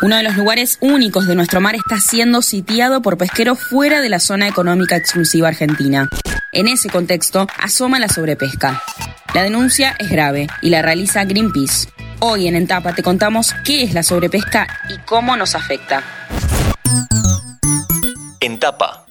Uno de los lugares únicos de nuestro mar está siendo sitiado por pesqueros fuera de la zona económica exclusiva argentina. En ese contexto, asoma la sobrepesca. La denuncia es grave y la realiza Greenpeace. Hoy en Entapa te contamos qué es la sobrepesca y cómo nos afecta. Entapa.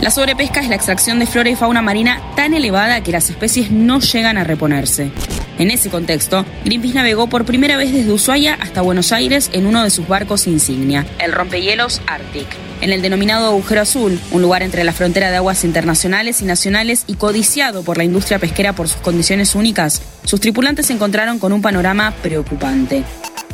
La sobrepesca es la extracción de flora y fauna marina tan elevada que las especies no llegan a reponerse. En ese contexto, Greenpeace navegó por primera vez desde Ushuaia hasta Buenos Aires en uno de sus barcos insignia, el rompehielos Arctic. En el denominado agujero azul, un lugar entre la frontera de aguas internacionales y nacionales y codiciado por la industria pesquera por sus condiciones únicas, sus tripulantes se encontraron con un panorama preocupante.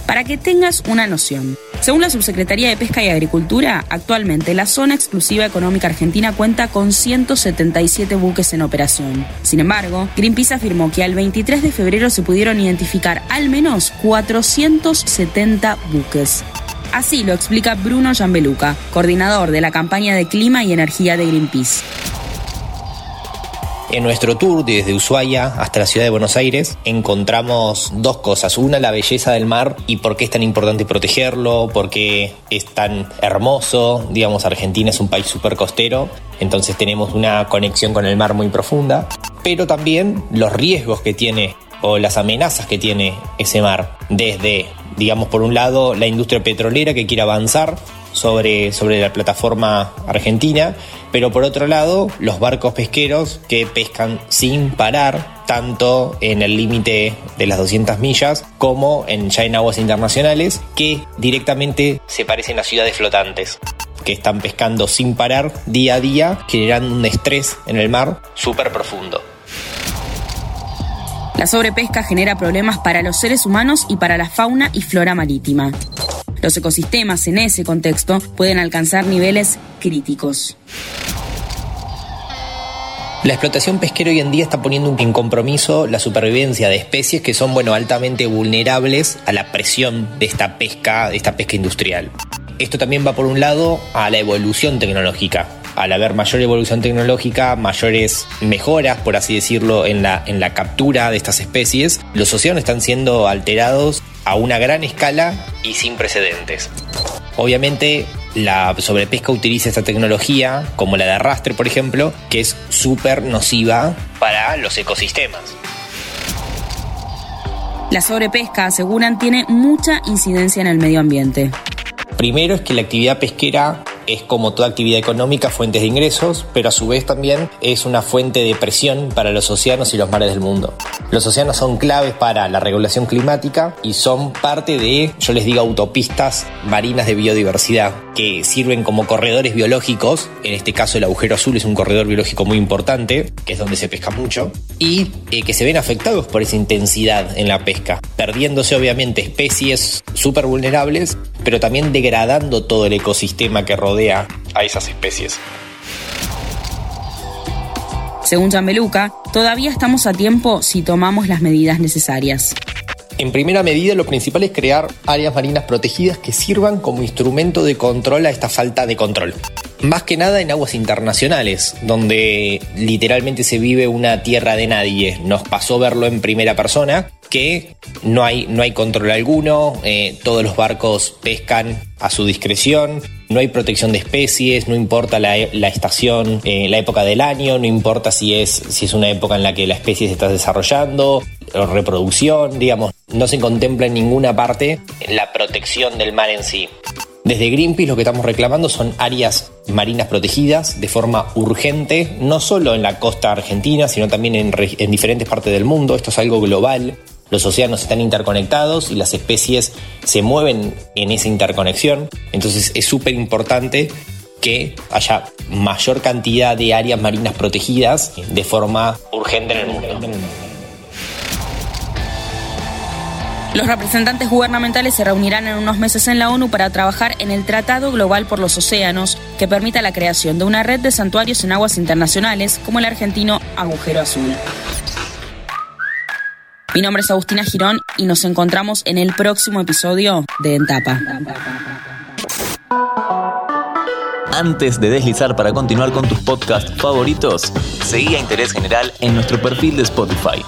Para que tengas una noción, según la Subsecretaría de Pesca y Agricultura, actualmente la zona exclusiva económica argentina cuenta con 177 buques en operación. Sin embargo, Greenpeace afirmó que al 23 de febrero se pudieron identificar al menos 470 buques. Así lo explica Bruno Gianbeluca, coordinador de la campaña de clima y energía de Greenpeace. En nuestro tour desde Ushuaia hasta la ciudad de Buenos Aires encontramos dos cosas. Una, la belleza del mar y por qué es tan importante protegerlo, por qué es tan hermoso. Digamos, Argentina es un país súper costero, entonces tenemos una conexión con el mar muy profunda. Pero también los riesgos que tiene o las amenazas que tiene ese mar. Desde, digamos, por un lado, la industria petrolera que quiere avanzar sobre, sobre la plataforma argentina, pero por otro lado los barcos pesqueros que pescan sin parar, tanto en el límite de las 200 millas como en, ya en aguas internacionales, que directamente se parecen a ciudades flotantes que están pescando sin parar día a día, generando un estrés en el mar súper profundo. La sobrepesca genera problemas para los seres humanos y para la fauna y flora marítima. Los ecosistemas en ese contexto pueden alcanzar niveles críticos. La explotación pesquera hoy en día está poniendo en compromiso la supervivencia de especies que son bueno, altamente vulnerables a la presión de esta pesca, de esta pesca industrial. Esto también va por un lado a la evolución tecnológica. Al haber mayor evolución tecnológica, mayores mejoras, por así decirlo, en la, en la captura de estas especies, los océanos están siendo alterados a una gran escala y sin precedentes. Obviamente la sobrepesca utiliza esta tecnología, como la de arrastre por ejemplo, que es súper nociva para los ecosistemas. La sobrepesca, aseguran, tiene mucha incidencia en el medio ambiente. Primero es que la actividad pesquera es como toda actividad económica fuentes de ingresos, pero a su vez también es una fuente de presión para los océanos y los mares del mundo. Los océanos son claves para la regulación climática y son parte de, yo les digo, autopistas marinas de biodiversidad que sirven como corredores biológicos. En este caso el agujero azul es un corredor biológico muy importante, que es donde se pesca mucho, y eh, que se ven afectados por esa intensidad en la pesca, perdiéndose obviamente especies súper vulnerables, pero también degradando todo el ecosistema que rodea a esas especies. Según Beluca, todavía estamos a tiempo si tomamos las medidas necesarias. En primera medida, lo principal es crear áreas marinas protegidas que sirvan como instrumento de control a esta falta de control. Más que nada en aguas internacionales, donde literalmente se vive una tierra de nadie. Nos pasó verlo en primera persona, que no hay, no hay control alguno, eh, todos los barcos pescan a su discreción, no hay protección de especies, no importa la, estación, eh, la época del año, no importa si es, si es una época en la que la especie se está desarrollando, o reproducción, digamos, no se contempla en ninguna parte la protección del mar en sí. Desde Greenpeace lo que estamos reclamando son áreas marinas protegidas de forma urgente, no solo en la costa argentina, sino también en diferentes partes del mundo. Esto es algo global. Los océanos están interconectados y las especies se mueven en esa interconexión. Entonces es súper importante que haya mayor cantidad de áreas marinas protegidas de forma urgente en el mundo. Los representantes gubernamentales se reunirán en unos meses en la ONU para trabajar en el Tratado Global por los Océanos, que permita la creación de una red de santuarios en aguas internacionales, como el argentino Agujero Azul. Mi nombre es Agustina Girón y nos encontramos en el próximo episodio de Entapa. Antes de deslizar para continuar con tus podcasts favoritos, seguí a Interés General en nuestro perfil de Spotify.